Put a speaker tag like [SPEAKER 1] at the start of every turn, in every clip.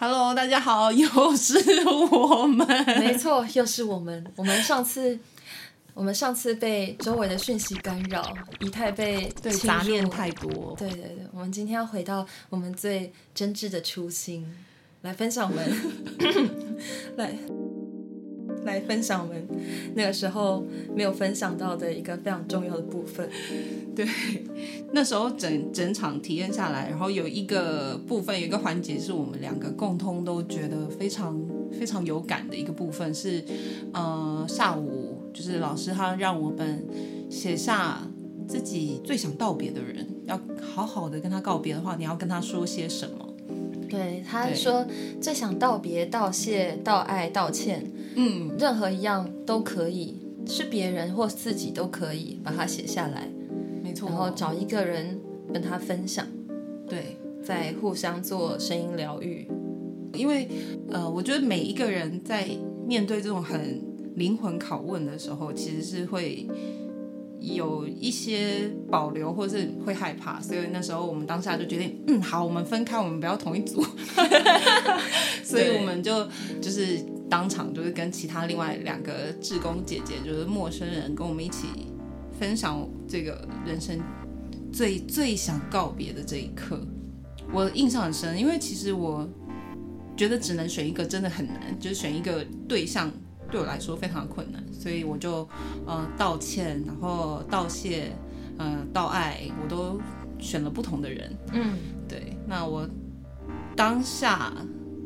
[SPEAKER 1] Hello，大家好，又是我们。
[SPEAKER 2] 没错，又是我们。我们上次，我们上次被周围的讯息干扰，仪态被
[SPEAKER 1] 对杂念太多，
[SPEAKER 2] 对对对，我们今天要回到我们最真挚的初心，来分享我们，来来分享我们那个时候没有分享到的一个非常重要的部分。
[SPEAKER 1] 对，那时候整整场体验下来，然后有一个部分，有一个环节是我们两个共通都觉得非常非常有感的一个部分是，呃，下午就是老师他让我们写下自己最想道别的人，要好好的跟他告别的话，你要跟他说些什么？
[SPEAKER 2] 对，他说最想道别、道谢、道爱、道歉，
[SPEAKER 1] 嗯，
[SPEAKER 2] 任何一样都可以，是别人或自己都可以把它写下来，
[SPEAKER 1] 没错，
[SPEAKER 2] 然后找一个人跟他分享。
[SPEAKER 1] 对。
[SPEAKER 2] 在互相做声音疗愈。
[SPEAKER 1] 因为呃，我觉得每一个人在面对这种很灵魂拷问的时候，其实是会有一些保留，或是会害怕。所以那时候我们当下就决定，嗯，好，我们分开，我们不要同一组。所以我们就就是当场就是跟其他另外两个志工姐姐，就是陌生人，跟我们一起分享这个人生最最想告别的这一刻。我印象很深，因为其实我觉得只能选一个真的很难，就是选一个对象对我来说非常困难，所以我就呃道歉，然后道谢，呃道爱，我都选了不同的人。
[SPEAKER 2] 嗯，
[SPEAKER 1] 对，那我当下，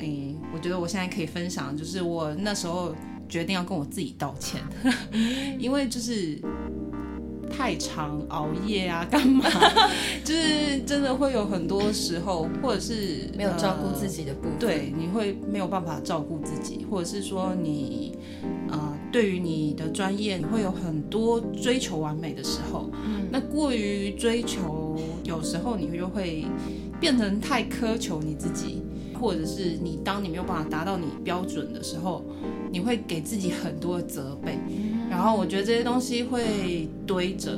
[SPEAKER 1] 诶，我觉得我现在可以分享，就是我那时候决定要跟我自己道歉，因为就是太常熬夜啊，干嘛，就是真的会有很多时候，或者是
[SPEAKER 2] 没有照顾
[SPEAKER 1] 呃
[SPEAKER 2] 自己的部分。
[SPEAKER 1] 对，你会没有办法照顾自己，或者是说你，呃，对于你的专业，你会有很多追求完美的时候。
[SPEAKER 2] 嗯，
[SPEAKER 1] 那过于追求，有时候你就会变成太苛求你自己，或者是你当你没有办法达到你标准的时候，你会给自己很多的责备。然后我觉得这些东西会堆着，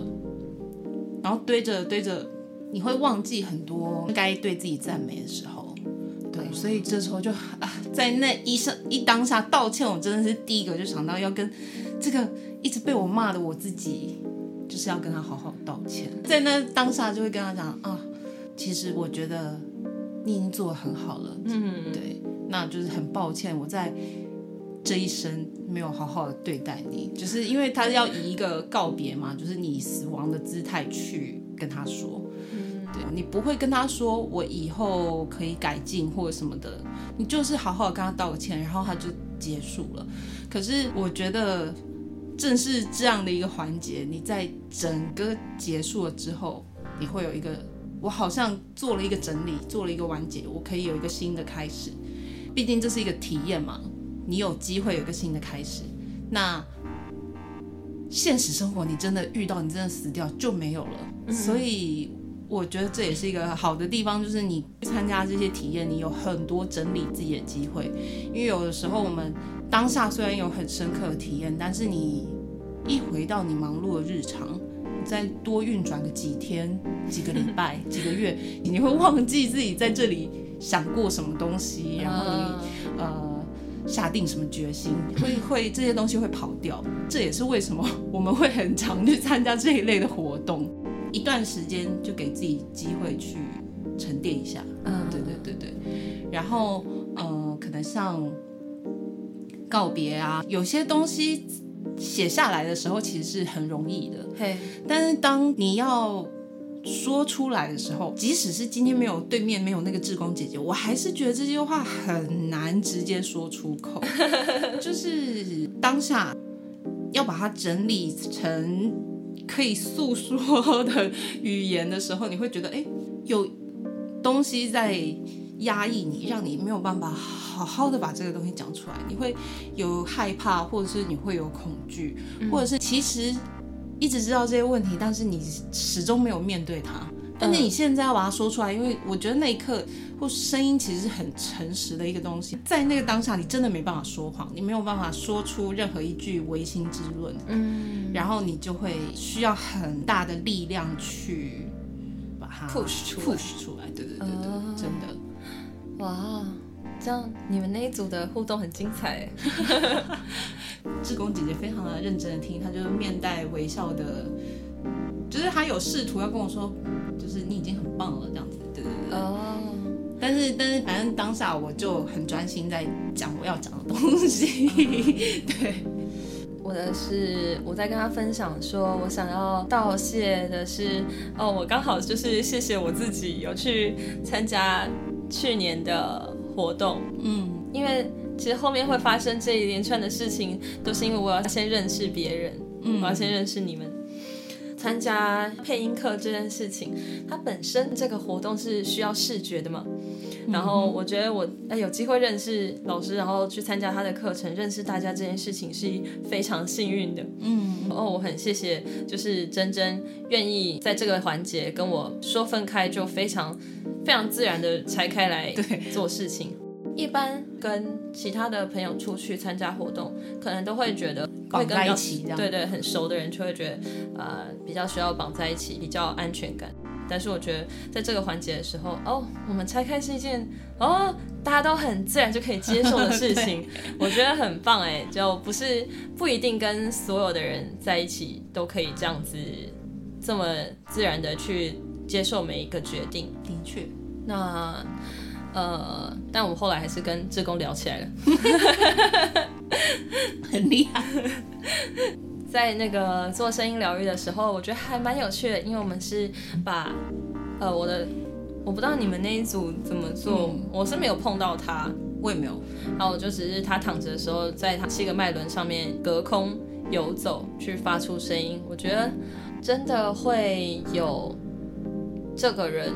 [SPEAKER 1] 然后堆着堆着，你会忘记很多该对自己赞美的时候。对，所以这时候就啊，在那一生一当下道歉，我真的是第一个就想到要跟这个一直被我骂的我自己，就是要跟他好好道歉。在那当下就会跟他讲啊，其实我觉得你已经做的很好了，
[SPEAKER 2] 嗯，
[SPEAKER 1] 对，那就是很抱歉我在这一生没有好好的对待你，就是因为他要以一个告别嘛，就是你死亡的姿态去跟他说。对你不会跟他说我以后可以改进或者什么的，你就是好好的跟他道个歉，然后他就结束了。可是我觉得，正是这样的一个环节，你在整个结束了之后，你会有一个，我好像做了一个整理，做了一个完结，我可以有一个新的开始。毕竟这是一个体验嘛，你有机会有一个新的开始。那现实生活你真的遇到，你真的死掉就没有了。所以我觉得这也是一个好的地方，就是你参加这些体验，你有很多整理自己的机会。因为有的时候我们当下虽然有很深刻的体验，但是你一回到你忙碌的日常，你再多运转个几天、几个礼拜、几个月，你会忘记自己在这里想过什么东西，然后你、呃。下定什么决心，会会这些东西会跑掉，这也是为什么我们会很常去参加这一类的活动，一段时间就给自己机会去沉淀一下。
[SPEAKER 2] 嗯。
[SPEAKER 1] 对对对对，然后呃，可能像告别啊，有些东西写下来的时候其实是很容易的，
[SPEAKER 2] 嘿，
[SPEAKER 1] 但是当你要说出来的时候，即使是今天没有对面没有那个志工姐姐，我还是觉得这些话很难直接说出口，就是当下要把它整理成可以诉说的语言的时候，你会觉得哎，有东西在压抑你，让你没有办法好好的把这个东西讲出来，你会有害怕，或者是你会有恐惧，或者是其实一直知道这些问题，但是你始终没有面对它。但是你现在要把它说出来，因为我觉得那一刻或声音其实是很诚实的一个东西，在那个当下，你真的没办法说谎，你没有办法说出任何一句违心之论，
[SPEAKER 2] 嗯。
[SPEAKER 1] 然后你就会需要很大的力量去把它
[SPEAKER 2] push 出来。
[SPEAKER 1] push 出来，对对对对，
[SPEAKER 2] 哦
[SPEAKER 1] 真的。
[SPEAKER 2] 哇，这样你们那一组的互动很精彩。
[SPEAKER 1] 志工姐姐非常的认真的听，她就是面带微笑的，就是她有试图要跟我说，就是你已经很棒了这样子，对对对。哦。但是但是反正当下我就很专心在讲我要讲的东西，对。
[SPEAKER 2] 我的是我在跟他分享，说我想要道谢的是，哦，我刚好就是谢谢我自己有去参加去年的活动，嗯，因为其实后面会发生这一连串的事情，都是因为我要先认识别人，嗯，我要先认识你们。参加配音课这件事情，它本身这个活动是需要视觉的嘛？然后我觉得我哎有机会认识老师，然后去参加他的课程，认识大家这件事情是非常幸运的。嗯，哦，我很谢谢，就是珍珍愿意在这个环节跟我说分开，就非常非常自然的拆开来做事情。一般跟其他的朋友出去参加活动，可能都会觉得
[SPEAKER 1] 绑在一起，
[SPEAKER 2] 对对，很熟的人就会觉得呃比较需要绑在一起，比较安全感。但是我觉得在这个环节的时候，哦，我们拆开是一件哦大家都很自然就可以接受的事情，我觉得很棒哎，就不是不一定跟所有的人在一起都可以这样子这么自然的去接受每一个决定。
[SPEAKER 1] 的确，
[SPEAKER 2] 那。呃，但我们后来还是跟志工聊起来了，
[SPEAKER 1] 很厉害。
[SPEAKER 2] 在那个做声音疗愈的时候，我觉得还蛮有趣的，因为我们是把呃我的，我不知道你们那一组怎么做，我是没有碰到他，
[SPEAKER 1] 我也没有，
[SPEAKER 2] 然后我就只是他躺着的时候，在他七个脉轮上面隔空游走去发出声音，我觉得真的会有这个人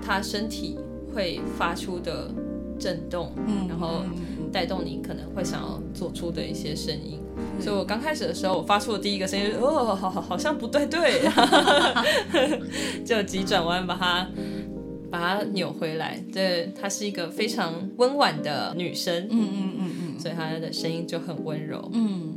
[SPEAKER 2] 他身体。会发出的震动，嗯，然后带动你可能会想要做出的一些声音。所以我刚开始的时候，我发出的第一个声音，哦，好好好像不对对，就急转弯把它把它扭回来。对，她是一个非常温婉的女生，嗯嗯嗯嗯，所以她的声音就很温柔。嗯，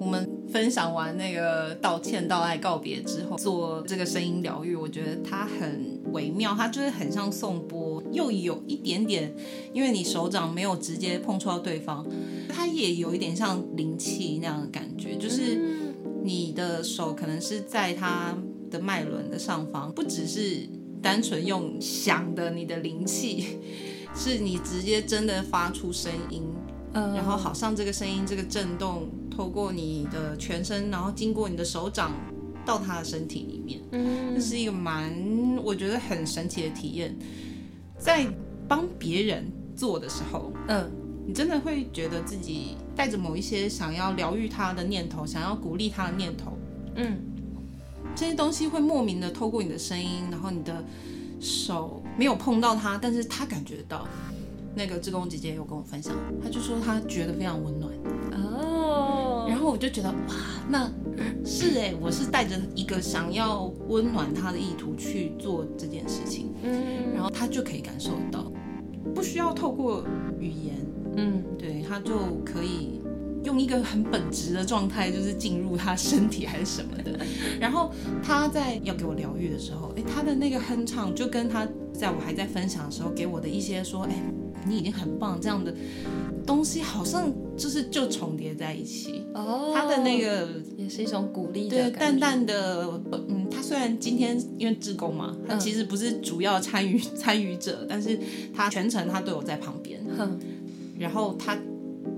[SPEAKER 1] 我们分享完那个道歉、道爱、告别之后，做这个声音疗愈，我觉得她很。微妙，它就是很像颂钵，又有一点点，因为你手掌没有直接碰触到对方，它也有一点像灵气那样的感觉，就是你的手可能是在它的脉轮的上方，不只是单纯用响的你的灵气，是你直接真的发出声音，然后好像这个声音这个震动透过你的全身，然后经过你的手掌。到他的身体里面，嗯，这是一个蛮我觉得很神奇的体验。在帮别人做的时候，嗯，你真的会觉得自己带着某一些想要疗愈他的念头，想要鼓励他的念头，嗯，这些东西会莫名的透过你的声音，然后你的手没有碰到他，但是他感觉到。那个志工姐姐有跟我分享，她就说她觉得非常温暖。哦，然后我就觉得哇，那是哎，我是带着一个想要温暖他的意图去做这件事情，嗯，然后他就可以感受到，不需要透过语言，嗯，对，他就可以用一个很本质的状态，就是进入他身体还是什么的，然后他在要给我疗愈的时候，哎，他的那个哼唱就跟他在我还在分享的时候给我的一些说，哎。你已经很棒，这样的东西好像就是就重叠在一起。哦，他的那个
[SPEAKER 2] 也是一种鼓励，
[SPEAKER 1] 对，淡淡的，嗯，他虽然今天因为志工嘛，他其实不是主要参与 参与者，但是他全程他都有在旁边。哼，然后他。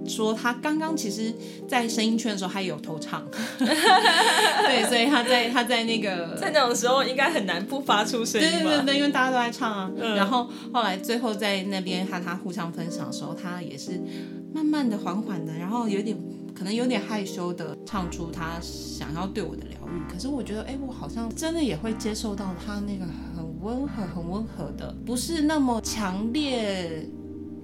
[SPEAKER 1] 说他刚刚其实，在声音圈的时候，他有偷唱，对，所以他在他在那个
[SPEAKER 2] 在那种时候，应该很难不发出声音
[SPEAKER 1] 对对对，因为大家都在唱啊。然后后来最后在那边和他互相分享的时候，他也是慢慢的、缓缓的，然后有点可能有点害羞的唱出他想要对我的疗愈。可是我觉得，哎，我好像真的也会接受到他那个很温和、很温和的，不是那么强烈。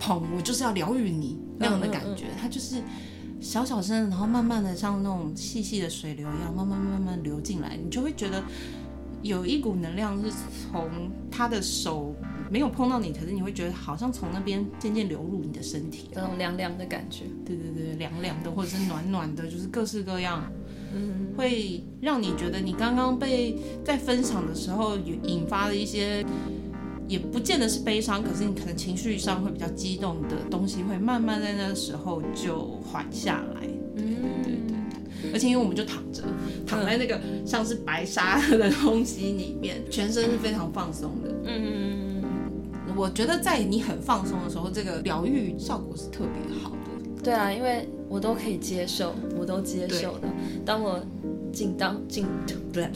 [SPEAKER 1] 捧我就是要疗愈你那样的感觉，他就是小小声，然后慢慢的像那种细细的水流一样，慢慢慢慢流进来，你就会觉得有一股能量是从他的手没有碰到你，可是你会觉得好像从那边渐渐流入你的身体，
[SPEAKER 2] 那种凉凉的感觉。
[SPEAKER 1] 对对对，凉凉的或者是暖暖的，就是各式各样，嗯，会让你觉得你刚刚被在分享的时候有引发了一些。也不见得是悲伤，可是你可能情绪上会比较激动的东西，会慢慢在那个时候就缓下来。对对对对，而且因为我们就躺着，躺在那个像是白纱的东西里面，全身是非常放松的。
[SPEAKER 2] 嗯嗯，
[SPEAKER 1] 我觉得在你很放松的时候，这个疗愈效果是特别好的。
[SPEAKER 2] 对啊，因为我都可以接受，我都接受的。当我紧张、紧不对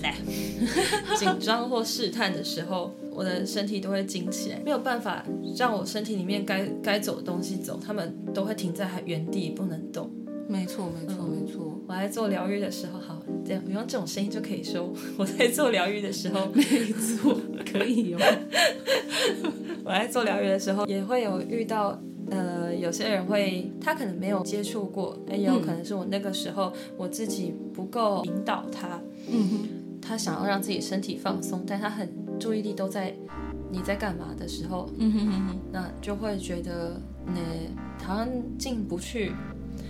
[SPEAKER 2] 紧张或试探的时候，我的身体都会紧起来，没有办法让我身体里面该该走的东西走，他们都会停在原地不能动。
[SPEAKER 1] 没错，没错，没错。
[SPEAKER 2] 我在做疗愈的时候，好，这样用这种声音就可以说 我在做疗愈的时候，
[SPEAKER 1] 没错，可以哦。
[SPEAKER 2] 我在做疗愈的时候，也会有遇到，呃，有些人会，他可能没有接触过，也有可能是我那个时候我自己不够引导他，
[SPEAKER 1] 嗯哼，
[SPEAKER 2] 他想要让自己身体放松，但他很注意力都在你在干嘛的时候，
[SPEAKER 1] 嗯哼哼哼，
[SPEAKER 2] 那就会觉得，那好像进不去。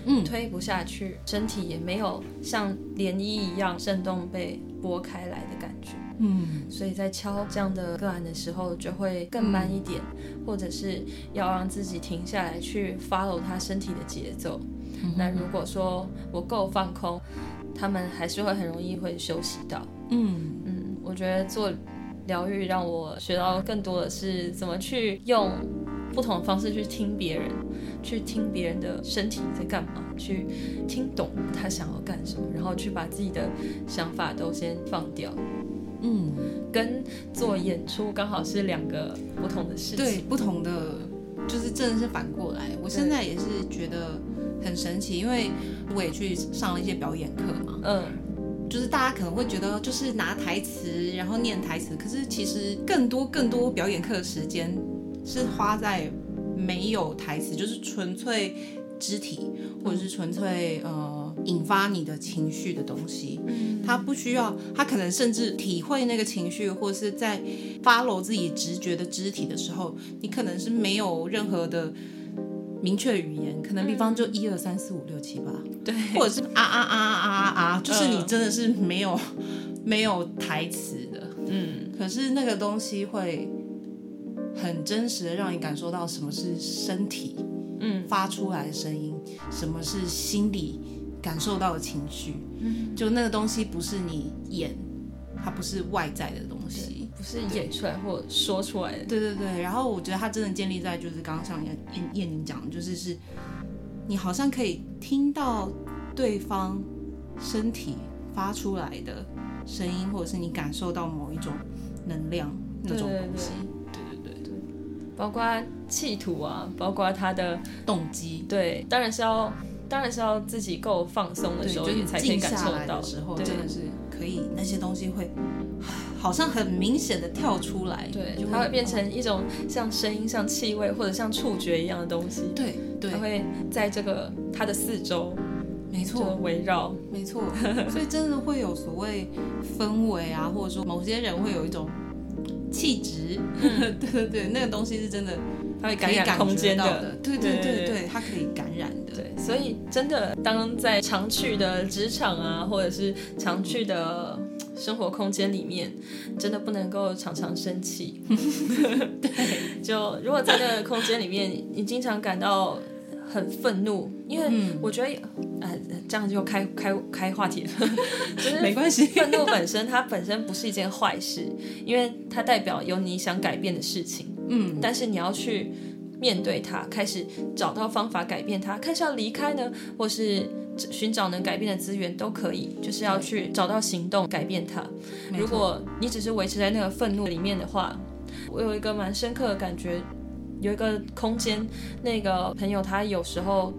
[SPEAKER 1] 嗯，
[SPEAKER 2] 推不下去，身体也没有像涟漪一样震动被拨开来的感觉。
[SPEAKER 1] 嗯，
[SPEAKER 2] 所以在敲这样的个案的时候，就会更慢一点，或者是要让自己停下来去 follow 他身体的节奏。那如果说我够放空，他们还是会很容易会休息到。
[SPEAKER 1] 嗯
[SPEAKER 2] 嗯，我觉得做疗愈让我学到更多的是怎么去用。不同的方式去听别人，去听别人的身体在干嘛，去听懂他想要干什么，然后去把自己的想法都先放掉。
[SPEAKER 1] 嗯，
[SPEAKER 2] 跟做演出刚好是两个不同的事情。
[SPEAKER 1] 对，不同的就是真的是反过来。我现在也是觉得很神奇，因为我也去上了一些表演课嘛。
[SPEAKER 2] 嗯，
[SPEAKER 1] 就是大家可能会觉得就是拿台词然后念台词，可是其实更多更多表演课的时间。是花在没有台词，就是纯粹肢体，或者是纯粹呃引发你的情绪的东西。
[SPEAKER 2] 嗯，
[SPEAKER 1] 他不需要，他可能甚至体会那个情绪，或是在 follow 自己直觉的肢体的时候，你可能是没有任何的明确语言，可能比方就一二三四五六七八，
[SPEAKER 2] 对，
[SPEAKER 1] 或者是啊啊啊啊啊啊，就是你真的是没有没有台词的。
[SPEAKER 2] 嗯，
[SPEAKER 1] 可是那个东西会。很真实的让你感受到什么是身体，
[SPEAKER 2] 嗯，
[SPEAKER 1] 发出来的声音，什么是心里感受到的情绪，
[SPEAKER 2] 嗯，
[SPEAKER 1] 就那个东西不是你演，它不是外在的东西，
[SPEAKER 2] 不是演出来或说出来的，
[SPEAKER 1] 对对对。然后我觉得它真的建立在就是刚刚像燕燕燕宁讲，就是是，你好像可以听到对方身体发出来的声音，或者是你感受到某一种能量那种东西。
[SPEAKER 2] 包括企图啊，包括他的
[SPEAKER 1] 动机，
[SPEAKER 2] 对，当然是要，当然是要自己够放松的时候，你才可以感受到。
[SPEAKER 1] 时候真的是可以，那些东西会好像很明显的跳出来，
[SPEAKER 2] 对，它会变成一种像声音、像气味或者像触觉一样的东西，
[SPEAKER 1] 对，对，
[SPEAKER 2] 它会在这个它的四周，
[SPEAKER 1] 没错，
[SPEAKER 2] 围绕，
[SPEAKER 1] 没错，所以真的会有所谓氛围啊，或者说某些人会有一种。气质，对对对，那个东西是真的，
[SPEAKER 2] 它会感染空间的，
[SPEAKER 1] 对对对对，它可以感染的。
[SPEAKER 2] 对，所以真的，当在常去的职场啊，或者是常去的生活空间里面，真的不能够常常生气。
[SPEAKER 1] 对，
[SPEAKER 2] 就如果在那个空间里面，你经常感到很愤怒，因为我觉得。呃，这样就开开开话题了，就是
[SPEAKER 1] 没关系。
[SPEAKER 2] 愤怒本身，它本身不是一件坏事，因为它代表有你想改变的事情。
[SPEAKER 1] 嗯，
[SPEAKER 2] 但是你要去面对它，开始找到方法改变它，看是要离开呢，或是寻找能改变的资源都可以，就是要去找到行动改变它。如果你只是维持在那个愤怒里面的话，我有一个蛮深刻的感觉，有一个空间，那个朋友他有时候。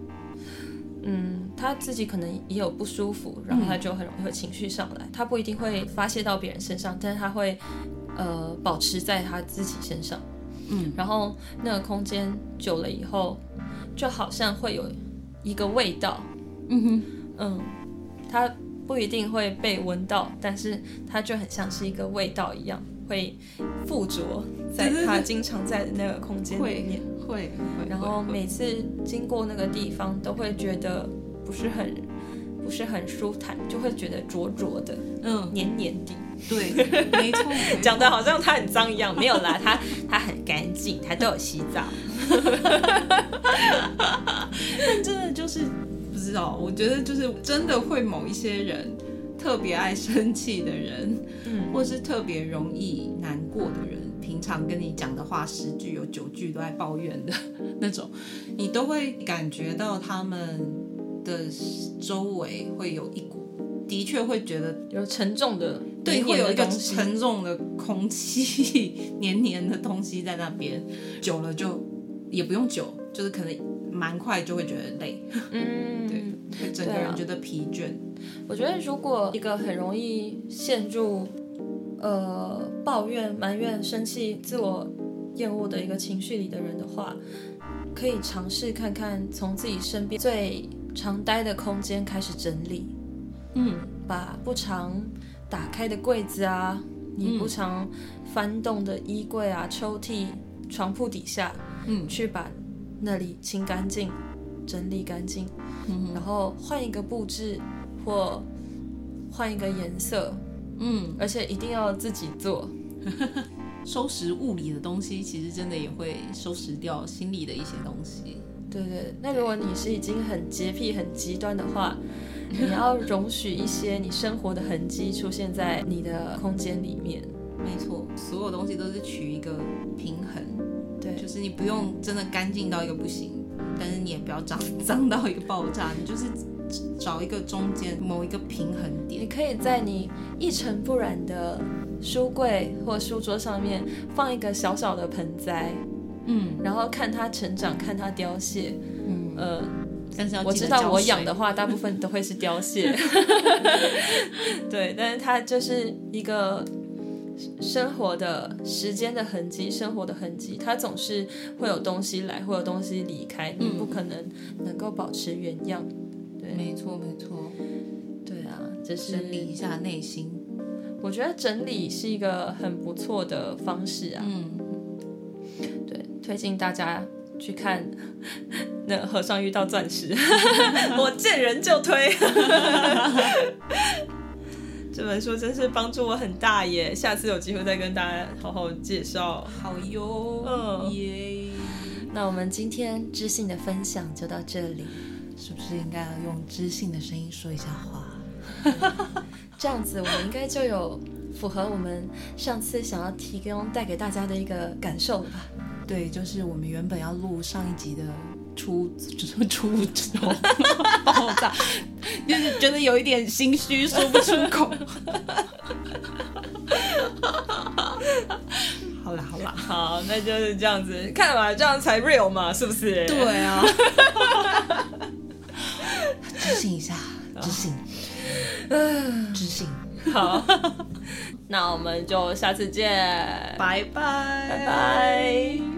[SPEAKER 2] 嗯，他自己可能也有不舒服，然后他就很容易会情绪上来。他不一定会发泄到别人身上，但是他会呃保持在他自己身上。
[SPEAKER 1] 嗯，
[SPEAKER 2] 然后那个空间久了以后，就好像会有一个味道。
[SPEAKER 1] 嗯哼，
[SPEAKER 2] 嗯，他不一定会被闻到，但是他就很像是一个味道一样，会附着在他经常在的那个空间里面。
[SPEAKER 1] 会，
[SPEAKER 2] 然后每次经过那个地方，都会觉得不是很不是很舒坦，就会觉得灼灼的，
[SPEAKER 1] 嗯，
[SPEAKER 2] 黏黏的。
[SPEAKER 1] 对，没错，
[SPEAKER 2] 讲的好像他很脏一样，没有啦，他他很干净，他都有洗澡。
[SPEAKER 1] 但真的就是不知道，我觉得就是真的会某一些人特别爱生气的人，嗯，或是特别容易难过的人，平常跟你讲的话十句有九句都在抱怨的 那种，你都会感觉到他们的周围会有一股，的确会觉得
[SPEAKER 2] 有沉重的，
[SPEAKER 1] 对，会有一个沉重的空气，黏黏的东西在那边，久了就也不用久，就是可能蛮快就会觉得累，
[SPEAKER 2] 嗯，
[SPEAKER 1] 对，整个人觉得疲倦。
[SPEAKER 2] 我觉得，如果一个很容易陷入呃抱怨、埋怨、生气、自我厌恶的一个情绪里的人的话，可以尝试看看从自己身边最常待的空间开始整理，
[SPEAKER 1] 嗯，
[SPEAKER 2] 把不常打开的柜子啊，你不常翻动的衣柜啊、抽屉、床铺底下，
[SPEAKER 1] 嗯
[SPEAKER 2] 去把那里清干净、整理干净，
[SPEAKER 1] 嗯
[SPEAKER 2] 然后换一个布置或换一个颜色，
[SPEAKER 1] 嗯，
[SPEAKER 2] 而且一定要自己做。
[SPEAKER 1] 收拾物理的东西，其实真的也会收拾掉心里的一些东西。
[SPEAKER 2] 对对，那如果你是已经很洁癖、很极端的话，你要容许一些你生活的痕迹出现在你的空间里面。
[SPEAKER 1] 没错，所有东西都是取一个平衡，
[SPEAKER 2] 对，
[SPEAKER 1] 就是你不用真的干净到一个不行，但是你也不要脏 脏到一个爆炸，你就是找一个中间某一个平衡点。
[SPEAKER 2] 你可以在你一尘不染的书柜或书桌上面放一个小小的盆栽，
[SPEAKER 1] 嗯
[SPEAKER 2] 然后看它成长，看它凋谢。
[SPEAKER 1] 嗯，
[SPEAKER 2] 呃，
[SPEAKER 1] 但是要
[SPEAKER 2] 我知道我养的话，大部分都会是凋谢。对，但是它就是一个生活的时间的痕迹，生活的痕迹，它总是会有东西来，会有东西离开，你不可能能够保持原样。对，
[SPEAKER 1] 没错没错，
[SPEAKER 2] 对啊，这是
[SPEAKER 1] 整理一下内心。
[SPEAKER 2] 我觉得整理是一个很不错的方式啊。
[SPEAKER 1] 嗯，
[SPEAKER 2] 对，推荐大家去看 那《和尚遇到钻石》我见人就推。这本书真是帮助我很大耶！下次有机会再跟大家好好介绍。
[SPEAKER 1] 好哟，
[SPEAKER 2] 嗯
[SPEAKER 1] 耶。
[SPEAKER 2] 那我们今天知性的分享就到这里，
[SPEAKER 1] 是不是应该要用知性的声音说一下话？
[SPEAKER 2] 这样子我们应该就有符合我们上次想要提供带给大家的一个感受了吧？
[SPEAKER 1] 对，就是我们原本要录上一集的出出出头爆炸，就是觉得有一点心虚，说不出口。好啦好啦，
[SPEAKER 2] 好，那就是这样子，看嘛，这样才 real 嘛，是不是？
[SPEAKER 1] 对啊，知性一下，知性，知性，
[SPEAKER 2] 好，那我们就下次见，
[SPEAKER 1] 拜拜。
[SPEAKER 2] 拜拜。